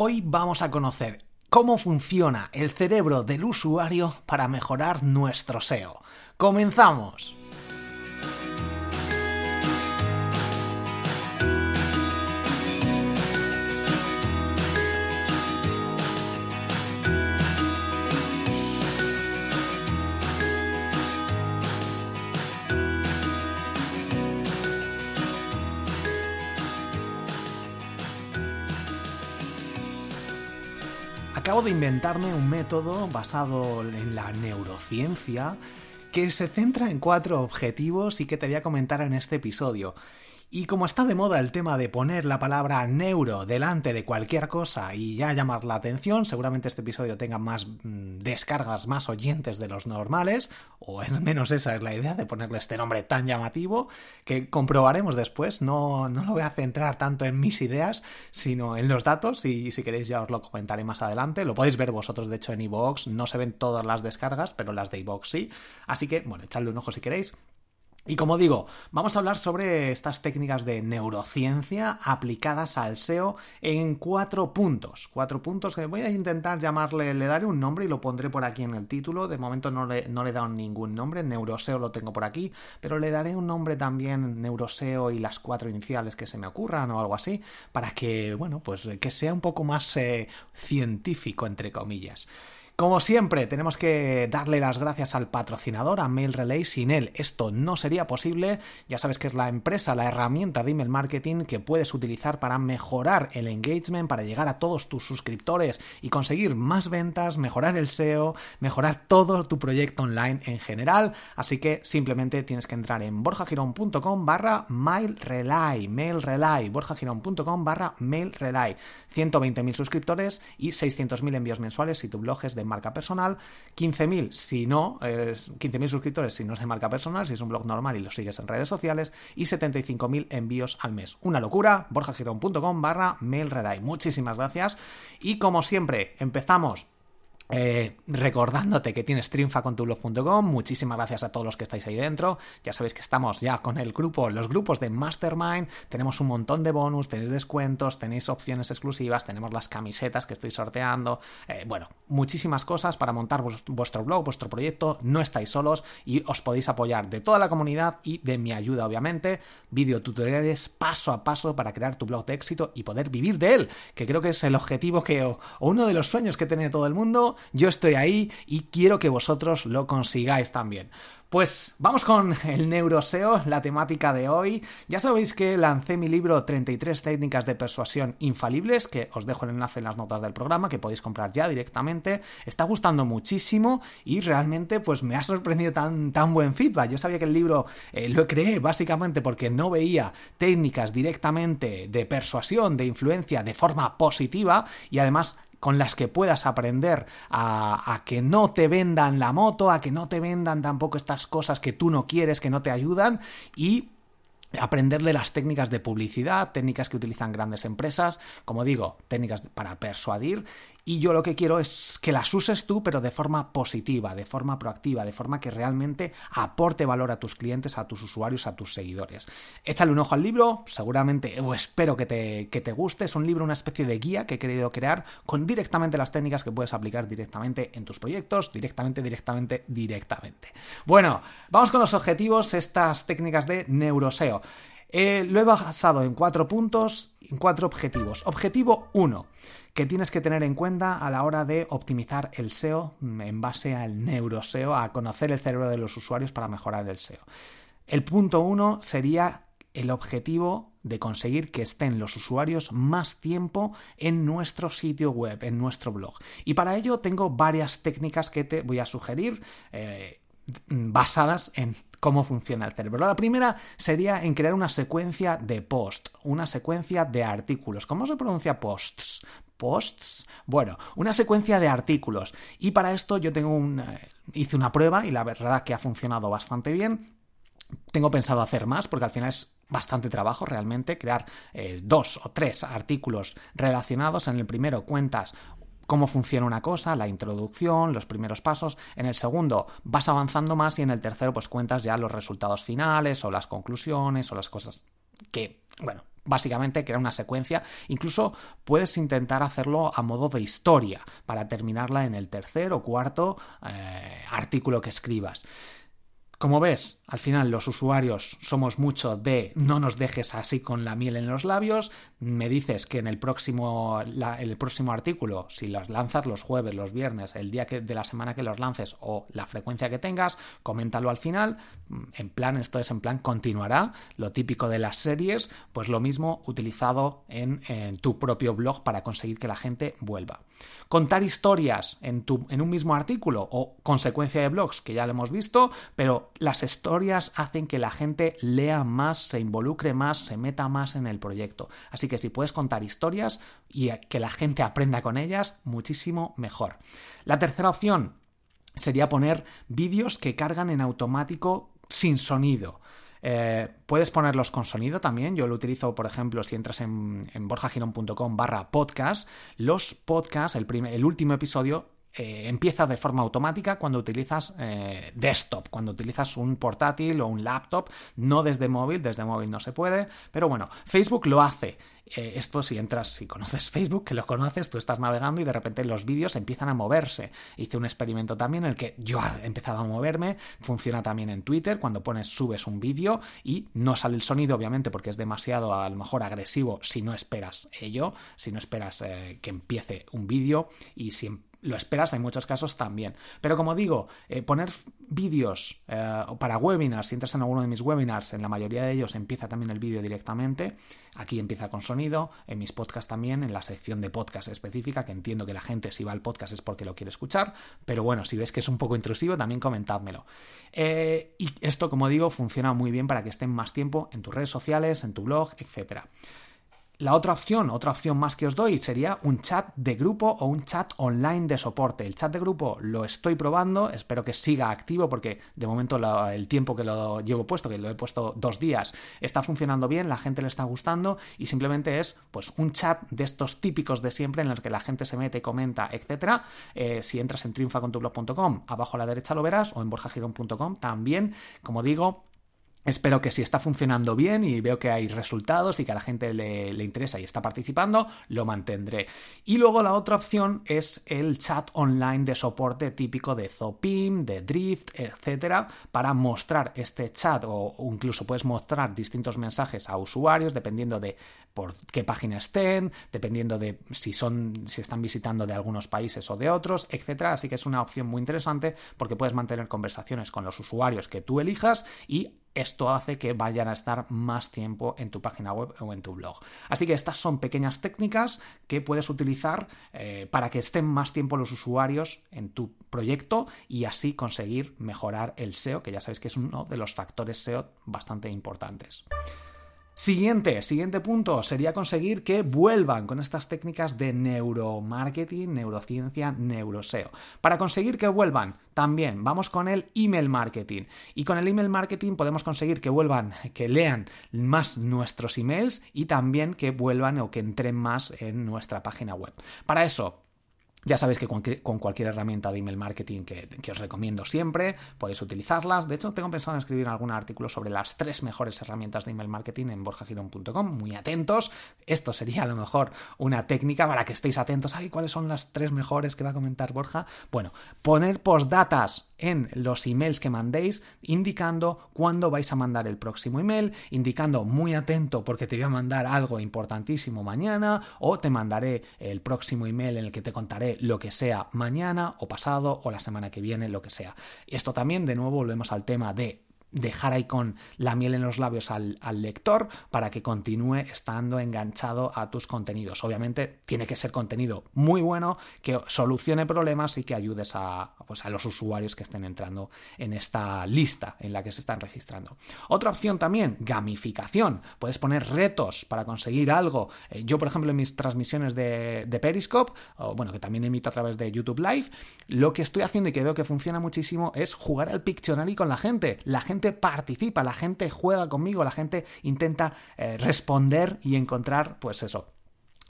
Hoy vamos a conocer cómo funciona el cerebro del usuario para mejorar nuestro SEO. ¡Comenzamos! Acabo de inventarme un método basado en la neurociencia que se centra en cuatro objetivos y que te voy a comentar en este episodio. Y como está de moda el tema de poner la palabra neuro delante de cualquier cosa y ya llamar la atención, seguramente este episodio tenga más mm, descargas, más oyentes de los normales, o al menos esa es la idea de ponerle este nombre tan llamativo, que comprobaremos después. No, no lo voy a centrar tanto en mis ideas, sino en los datos, y si queréis ya os lo comentaré más adelante. Lo podéis ver vosotros, de hecho, en iVoox. No se ven todas las descargas, pero las de iVoox sí. Así que, bueno, echadle un ojo si queréis. Y como digo, vamos a hablar sobre estas técnicas de neurociencia aplicadas al SEO en cuatro puntos. Cuatro puntos que voy a intentar llamarle, le daré un nombre y lo pondré por aquí en el título. De momento no le, no le he dado ningún nombre, neuroseo lo tengo por aquí, pero le daré un nombre también, neuroseo y las cuatro iniciales que se me ocurran o algo así, para que, bueno, pues que sea un poco más eh, científico, entre comillas. Como siempre, tenemos que darle las gracias al patrocinador, a Mail Relay. Sin él esto no sería posible. Ya sabes que es la empresa, la herramienta de email marketing que puedes utilizar para mejorar el engagement, para llegar a todos tus suscriptores y conseguir más ventas, mejorar el SEO, mejorar todo tu proyecto online en general. Así que simplemente tienes que entrar en borjagirón.com barra mailrelay, mailrelay, borjagirón.com barra mailrelay. 120.000 suscriptores y 600.000 envíos mensuales si tu blog es de marca personal, 15.000 si no, 15.000 suscriptores si no es de marca personal, si es un blog normal y lo sigues en redes sociales, y 75.000 envíos al mes. Una locura, borjagirón.com barra mailredai. Muchísimas gracias y como siempre, empezamos eh, recordándote que tienes triunfacontublog.com, muchísimas gracias a todos los que estáis ahí dentro. Ya sabéis que estamos ya con el grupo, los grupos de Mastermind. Tenemos un montón de bonus, tenéis descuentos, tenéis opciones exclusivas, tenemos las camisetas que estoy sorteando. Eh, bueno, muchísimas cosas para montar vuestro blog, vuestro proyecto. No estáis solos y os podéis apoyar de toda la comunidad y de mi ayuda, obviamente. Videotutoriales paso a paso para crear tu blog de éxito y poder vivir de él, que creo que es el objetivo que, o uno de los sueños que tiene todo el mundo yo estoy ahí y quiero que vosotros lo consigáis también. Pues vamos con el neuroseo, la temática de hoy. Ya sabéis que lancé mi libro 33 técnicas de persuasión infalibles, que os dejo el enlace en las notas del programa, que podéis comprar ya directamente. Está gustando muchísimo y realmente pues me ha sorprendido tan, tan buen feedback. Yo sabía que el libro eh, lo creé básicamente porque no veía técnicas directamente de persuasión, de influencia de forma positiva y además con las que puedas aprender a, a, que no te vendan la moto, a que no te vendan tampoco estas cosas que tú no quieres, que no te ayudan y aprenderle las técnicas de publicidad, técnicas que utilizan grandes empresas, como digo, técnicas para persuadir y yo lo que quiero es que las uses tú, pero de forma positiva, de forma proactiva, de forma que realmente aporte valor a tus clientes, a tus usuarios, a tus seguidores. Échale un ojo al libro, seguramente, o espero que te, que te guste. Es un libro, una especie de guía que he querido crear con directamente las técnicas que puedes aplicar directamente en tus proyectos, directamente, directamente, directamente. Bueno, vamos con los objetivos, estas técnicas de neuroseo. Eh, lo he basado en cuatro puntos, en cuatro objetivos. Objetivo 1 que tienes que tener en cuenta a la hora de optimizar el SEO en base al neuroseo, a conocer el cerebro de los usuarios para mejorar el SEO. El punto uno sería el objetivo de conseguir que estén los usuarios más tiempo en nuestro sitio web, en nuestro blog. Y para ello tengo varias técnicas que te voy a sugerir. Eh, basadas en cómo funciona el cerebro. La primera sería en crear una secuencia de post, una secuencia de artículos. ¿Cómo se pronuncia posts? Posts. Bueno, una secuencia de artículos. Y para esto yo tengo un. Eh, hice una prueba y la verdad que ha funcionado bastante bien. Tengo pensado hacer más porque al final es bastante trabajo realmente crear eh, dos o tres artículos relacionados. En el primero cuentas cómo funciona una cosa, la introducción, los primeros pasos. En el segundo vas avanzando más y en el tercero pues cuentas ya los resultados finales o las conclusiones o las cosas que, bueno, básicamente crear una secuencia. Incluso puedes intentar hacerlo a modo de historia para terminarla en el tercer o cuarto eh, artículo que escribas. Como ves, al final los usuarios somos mucho de no nos dejes así con la miel en los labios, me dices que en el próximo, el próximo artículo, si los lanzas los jueves, los viernes, el día que, de la semana que los lances o la frecuencia que tengas, coméntalo al final, en plan, esto es en plan continuará, lo típico de las series, pues lo mismo utilizado en, en tu propio blog para conseguir que la gente vuelva. Contar historias en, tu, en un mismo artículo o consecuencia de blogs, que ya lo hemos visto, pero las historias hacen que la gente lea más, se involucre más, se meta más en el proyecto. Así que si puedes contar historias y que la gente aprenda con ellas, muchísimo mejor. La tercera opción sería poner vídeos que cargan en automático sin sonido. Eh, puedes ponerlos con sonido también. Yo lo utilizo, por ejemplo, si entras en, en borjagirón.com barra podcast. Los podcasts, el, el último episodio eh, empieza de forma automática cuando utilizas eh, desktop, cuando utilizas un portátil o un laptop, no desde móvil, desde móvil no se puede, pero bueno, Facebook lo hace. Eh, esto si entras, si conoces Facebook, que lo conoces, tú estás navegando y de repente los vídeos empiezan a moverse. Hice un experimento también en el que yo he empezado a moverme, funciona también en Twitter, cuando pones, subes un vídeo y no sale el sonido, obviamente, porque es demasiado a lo mejor agresivo si no esperas ello, si no esperas que empiece un vídeo y si em, lo esperas en muchos casos también. Pero como digo, eh, poner vídeos eh, para webinars, si entras en alguno de mis webinars, en la mayoría de ellos empieza también el vídeo directamente. Aquí empieza con sonido, en mis podcasts también, en la sección de podcast específica, que entiendo que la gente si va al podcast es porque lo quiere escuchar. Pero bueno, si ves que es un poco intrusivo, también comentádmelo. Eh, y esto, como digo, funciona muy bien para que estén más tiempo en tus redes sociales, en tu blog, etcétera. La otra opción, otra opción más que os doy, sería un chat de grupo o un chat online de soporte. El chat de grupo lo estoy probando, espero que siga activo porque de momento el tiempo que lo llevo puesto, que lo he puesto dos días, está funcionando bien, la gente le está gustando y simplemente es pues un chat de estos típicos de siempre en el que la gente se mete, comenta, etc. Eh, si entras en triunfacontublog.com, abajo a la derecha lo verás o en borjagirón.com también, como digo, Espero que si está funcionando bien y veo que hay resultados y que a la gente le, interesa y está participando, lo mantendré. Y luego la otra opción es el chat online de soporte típico de Zopim, de Drift, etcétera, para mostrar este chat o incluso puedes mostrar distintos mensajes a usuarios dependiendo de por qué página estén, dependiendo de si son si están visitando de algunos países o de otros, etcétera. Así que es una opción muy interesante porque puedes mantener conversaciones con los usuarios que tú elijas y esto hace que vayan a estar más tiempo en tu página web o en tu blog. Así que estas son pequeñas técnicas que puedes utilizar eh, para que estén más tiempo los usuarios en tu proyecto y así conseguir mejorar el SEO, que ya sabéis que es uno de los factores SEO bastante importantes. Siguiente, siguiente punto sería conseguir que vuelvan con estas técnicas de neuromarketing, neurociencia, neuroseo. Para conseguir que vuelvan, también vamos con el email marketing. Y con el email marketing podemos conseguir que vuelvan, que lean más nuestros emails y también que vuelvan o que entren más en nuestra página web. Para eso, ya sabéis que con cualquier herramienta de email marketing que, os recomiendo siempre, podéis utilizarlas. De hecho, tengo pensado en escribir algún artículo sobre las tres mejores herramientas de email marketing en borjagirón.com. Muy atentos. Esto sería a lo mejor una técnica para que estéis atentos. Ay, ¿cuáles son las tres mejores que va a comentar Borja? Bueno, poner postdatas en los emails que mandéis, indicando cuándo vais a mandar el próximo email, indicando muy atento porque te voy a mandar algo importantísimo mañana o te mandaré el próximo email en el que te contaré lo que sea mañana o pasado o la semana que viene, lo que sea. Esto también, de nuevo, volvemos al tema de dejar ahí con la miel en los labios al, lector para que continúe estando enganchado a tus contenidos. Obviamente tiene que ser contenido muy bueno, que solucione problemas y que ayudes a, pues, a los usuarios que estén entrando en esta lista en la que se están registrando. Otra opción también, gamificación. Puedes poner retos para conseguir algo. Eh, yo, por ejemplo, en mis transmisiones de, Periscope, o, bueno, que también emito a través de YouTube Live, lo que estoy haciendo y que veo que funciona muchísimo es jugar al Pictionary con la gente. La gente participa, la gente juega conmigo, la gente intenta eh, responder y encontrar, pues eso,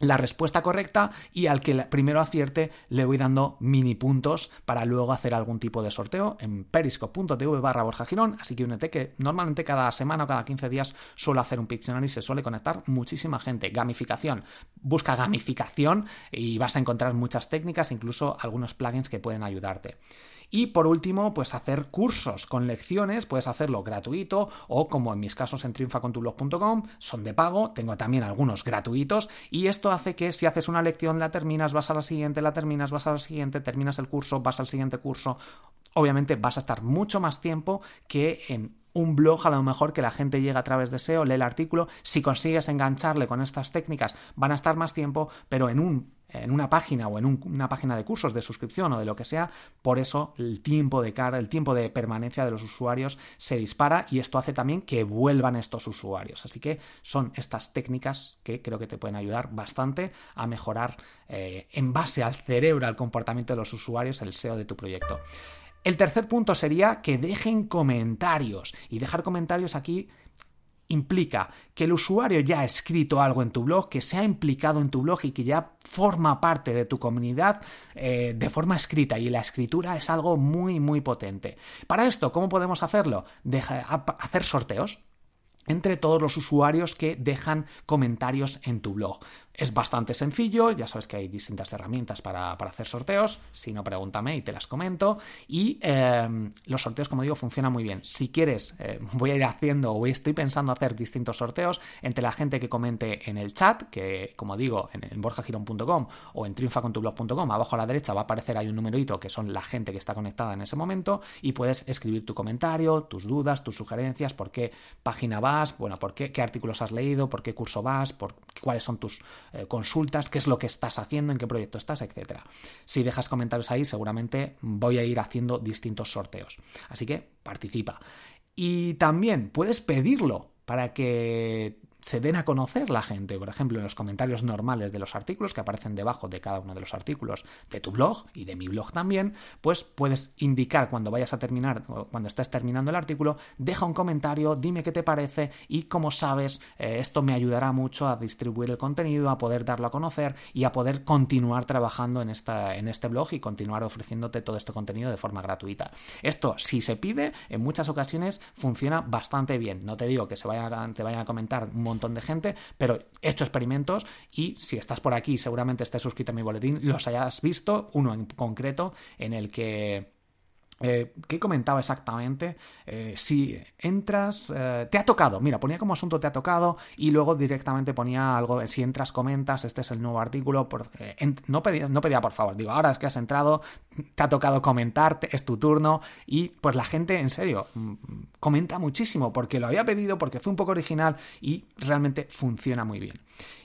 la respuesta correcta y al que primero acierte le voy dando mini puntos para luego hacer algún tipo de sorteo en periscope.tv barra Borja Girón, así que únete que normalmente cada semana o cada 15 días suelo hacer un Pictionary y se suele conectar muchísima gente. Gamificación, busca gamificación y vas a encontrar muchas técnicas, incluso algunos plugins que pueden ayudarte. Y por último, pues hacer cursos con lecciones, puedes hacerlo gratuito o como en mis casos en triunfacontublog.com, son de pago, tengo también algunos gratuitos y esto hace que si haces una lección, la terminas, vas a la siguiente, la terminas, vas a la siguiente, terminas el curso, vas al siguiente curso, obviamente vas a estar mucho más tiempo que en un blog a lo mejor que la gente llega a través de SEO, lee el artículo, si consigues engancharle con estas técnicas van a estar más tiempo, pero en un en una página o en una página de cursos de suscripción o de lo que sea, por eso el tiempo de cara, el tiempo de permanencia de los usuarios se dispara y esto hace también que vuelvan estos usuarios. Así que son estas técnicas que creo que te pueden ayudar bastante a mejorar eh, en base al cerebro, al comportamiento de los usuarios, el SEO de tu proyecto. El tercer punto sería que dejen comentarios. Y dejar comentarios aquí implica que el usuario ya ha escrito algo en tu blog, que se ha implicado en tu blog y que ya forma parte de tu comunidad eh, de forma escrita. Y la escritura es algo muy, muy potente. Para esto, ¿cómo podemos hacerlo? Hacer sorteos entre todos los usuarios que dejan comentarios en tu blog. Es bastante sencillo, ya sabes que hay distintas herramientas para, hacer sorteos, si no pregúntame y te las comento. Y em, los sorteos, como digo, funcionan muy bien. Si quieres, eh, voy a ir haciendo o estoy pensando hacer distintos sorteos entre la gente que comente en el chat, que como digo, en, en borjagirón.com o en triunfacontublog.com, abajo a la derecha va a aparecer ahí un numerito que son la gente que está conectada en ese momento y puedes escribir tu comentario, tus dudas, tus sugerencias, por qué página vas, bueno, por qué, qué artículos has leído, por qué curso vas, por cuáles son tus eh, consultas, qué es lo que estás haciendo, en qué proyecto estás, etc. Si dejas comentarios ahí, seguramente voy a ir haciendo distintos sorteos. Así que participa. Y también puedes pedirlo para que se den a conocer la gente, por ejemplo, en los comentarios normales de los artículos que aparecen debajo de cada uno de los artículos de tu blog y de mi blog también, pues puedes indicar cuando vayas a terminar, cuando estés terminando el artículo, deja un comentario, dime qué te parece y como sabes, eh, esto me ayudará mucho a distribuir el contenido, a poder darlo a conocer y a poder continuar trabajando en, esta, en este blog y continuar ofreciéndote todo este contenido de forma gratuita. Esto, si se pide, en muchas ocasiones funciona bastante bien. No te digo que se vaya, te vayan a comentar montón de gente, pero he hecho experimentos y si estás por aquí, seguramente estés suscrito a mi boletín, los hayas visto, uno en concreto en el que eh, ¿Qué comentaba exactamente? Eh, si entras, eh, te ha tocado, mira, ponía como asunto te ha tocado y luego directamente ponía algo, si entras, comentas, este es el nuevo artículo, no, pedía, no pedía por favor, digo, ahora es que has entrado, te ha tocado comentar, es tu turno y pues la gente, en serio, mm, comenta muchísimo porque lo había pedido, porque fue un poco original y realmente funciona muy bien.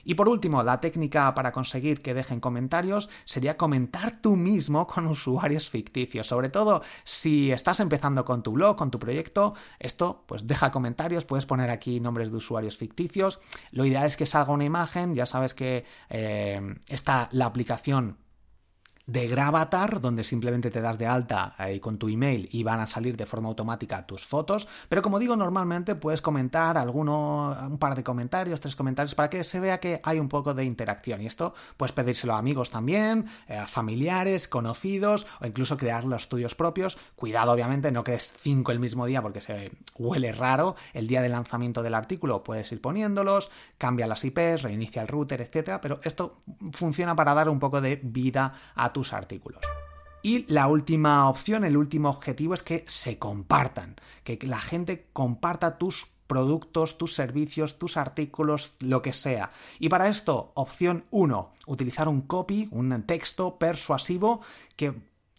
Y por último, la técnica para conseguir que dejen comentarios sería comentar tú mismo con usuarios ficticios. Sobre todo si estás empezando con tu blog, con tu proyecto, esto pues deja comentarios, puedes poner aquí nombres de usuarios ficticios. Lo ideal es que salga una imagen, ya sabes que eh, está la aplicación de Gravatar, donde simplemente te das de alta ahí con tu email y van a salir de forma automática tus fotos. Pero como digo, normalmente puedes comentar alguno, un par de comentarios, tres comentarios, para que se vea que hay un poco de interacción. Y esto puedes pedírselo a amigos también, eh, a familiares, conocidos, o incluso crear los tuyos propios. Cuidado, obviamente, no crees cinco el mismo día porque se huele raro. El día de lanzamiento del artículo puedes ir poniéndolos, cambia las IPs, reinicia el router, etcétera. Pero esto funciona para dar un poco de vida a tus artículos. Y la última opción, el último objetivo es que se compartan, que la gente comparta tus productos, tus servicios, tus artículos, lo que sea. Y para esto, opción 1, utilizar un copy, un texto persuasivo que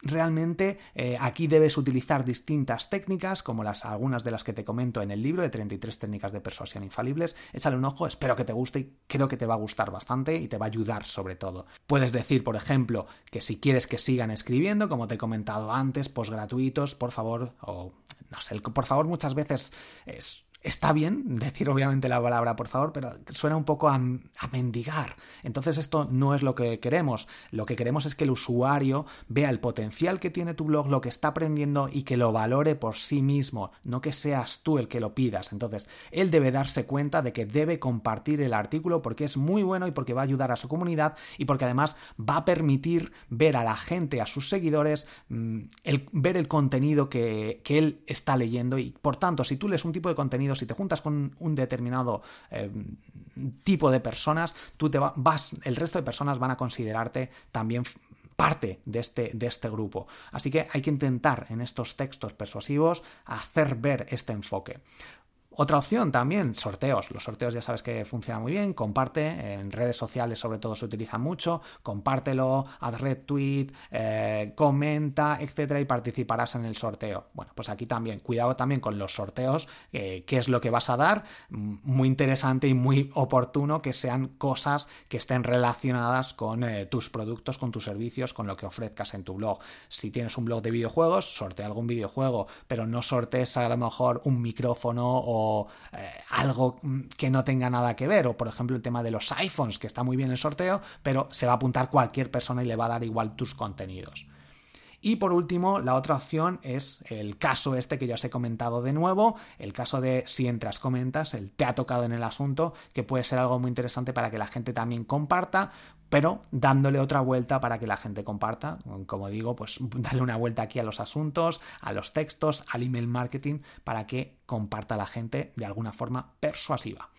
realmente eh, aquí debes utilizar distintas técnicas, como las algunas de las que te comento en el libro de 33 técnicas de persuasión infalibles. Échale un ojo, espero que te guste y creo que te va a gustar bastante y te va a ayudar sobre todo. Puedes decir, por ejemplo, que si quieres que sigan escribiendo, como te he comentado antes, post gratuitos, por favor, o no sé, por favor muchas veces es está bien decir obviamente la palabra por favor, pero suena un poco a, mendigar. Entonces esto no es lo que queremos. Lo que queremos es que el usuario vea el potencial que tiene tu blog, lo que está aprendiendo y que lo valore por sí mismo, no que seas tú el que lo pidas. Entonces, él debe darse cuenta de que debe compartir el artículo porque es muy bueno y porque va a ayudar a su comunidad y porque además va a permitir ver a la gente, a sus seguidores, mm, el, ver el contenido que, que él está leyendo y por tanto, si tú lees un tipo de contenido si te juntas con un determinado eh, tipo de personas, tú te vas, el resto de personas van a considerarte también parte de este, de este grupo. Así que hay que intentar en estos textos persuasivos hacer ver este enfoque. Otra opción también, sorteos. Los sorteos ya sabes que funcionan muy bien. Comparte, en redes sociales sobre todo se utiliza mucho. Compártelo, haz retweet, eh, comenta, etcétera, y participarás en el sorteo. Bueno, pues aquí también, cuidado también con los sorteos, eh, qué es lo que vas a dar. Muy interesante y muy oportuno que sean cosas que estén relacionadas con eh, tus productos, con tus servicios, con lo que ofrezcas en tu blog. Si tienes un blog de videojuegos, sortea algún videojuego, pero no sortees a lo mejor un micrófono o eh, algo que no tenga nada que ver, o por ejemplo el tema de los iPhones, que está muy bien el sorteo, pero se va a apuntar cualquier persona y le va a dar igual tus contenidos. Y por último, la otra opción es el caso este que ya os he comentado de nuevo, el caso de si entras, comentas, el te ha tocado en el asunto, que puede ser algo muy interesante para que la gente también comparta, pero dándole otra vuelta para que la gente comparta. Como digo, pues darle una vuelta aquí a los asuntos, a los textos, al email marketing, para que comparta la gente de alguna forma persuasiva.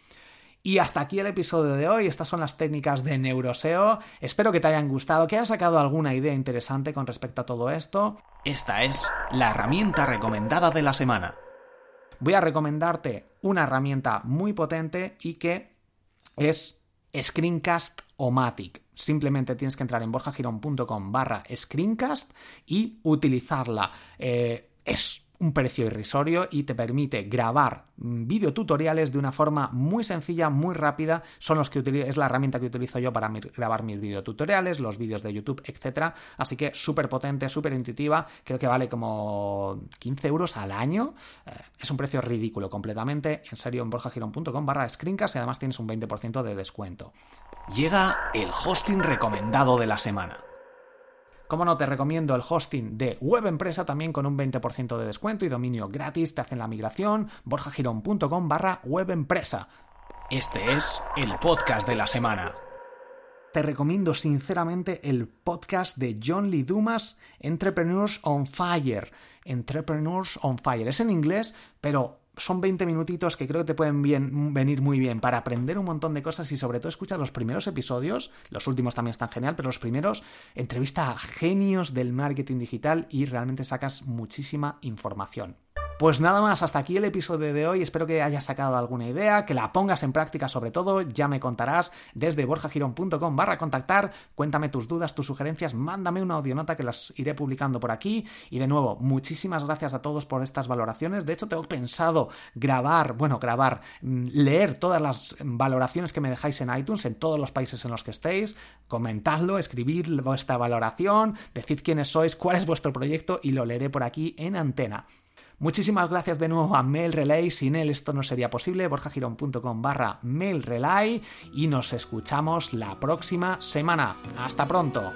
Y hasta aquí el episodio de hoy. Estas son las técnicas de Neuroseo. Espero que te hayan gustado, que hayas sacado alguna idea interesante con respecto a todo esto. Esta es la herramienta recomendada de la semana. Voy a recomendarte una herramienta muy potente y que es Screencast o Matic. Simplemente tienes que entrar en borjagirón.com barra screencast y utilizarla. Eh, es un precio irrisorio y te permite grabar videotutoriales de una forma muy sencilla, muy rápida. Son los que es la herramienta que utilizo yo para grabar mis videotutoriales, los vídeos de YouTube, etc. Así que súper potente, súper intuitiva. Creo que vale como 15 euros al año. Eh, es un precio ridículo completamente. En serio, en borjagirón.com barra screencast y además tienes un 20% de descuento. Llega el hosting recomendado de la semana. Como no, te recomiendo el hosting de Web Empresa también con un 20% de descuento y dominio gratis. Te hacen la migración. borjagirón.com barra webempresa. Este es el podcast de la semana. Te recomiendo sinceramente el podcast de John Lee Dumas, Entrepreneurs on Fire. Entrepreneurs on Fire. Es en inglés, pero son 20 minutitos que creo que te pueden venir muy bien para aprender un montón de cosas y sobre todo escuchar los primeros episodios, los últimos también están genial, pero los primeros entrevista a genios del marketing digital y realmente sacas muchísima información. Pues nada más, hasta aquí el episodio de hoy. Espero que hayas sacado alguna idea, que la pongas en práctica sobre todo. Ya me contarás desde borjagirón.com barra contactar. Cuéntame tus dudas, tus sugerencias, mándame una audionota que las iré publicando por aquí. Y de nuevo, muchísimas gracias a todos por estas valoraciones. De hecho, tengo pensado grabar, bueno, grabar, mm, leer todas las valoraciones que me dejáis en iTunes, en todos los países en los que estéis. Comentadlo, escribid vuestra valoración, decid quiénes sois, cuál es vuestro proyecto y lo leeré por aquí en antena. Muchísimas gracias de nuevo a Mail Relay, sin él esto no sería posible, borjagirón.com barra Mail Relay y nos escuchamos la próxima semana. Hasta pronto.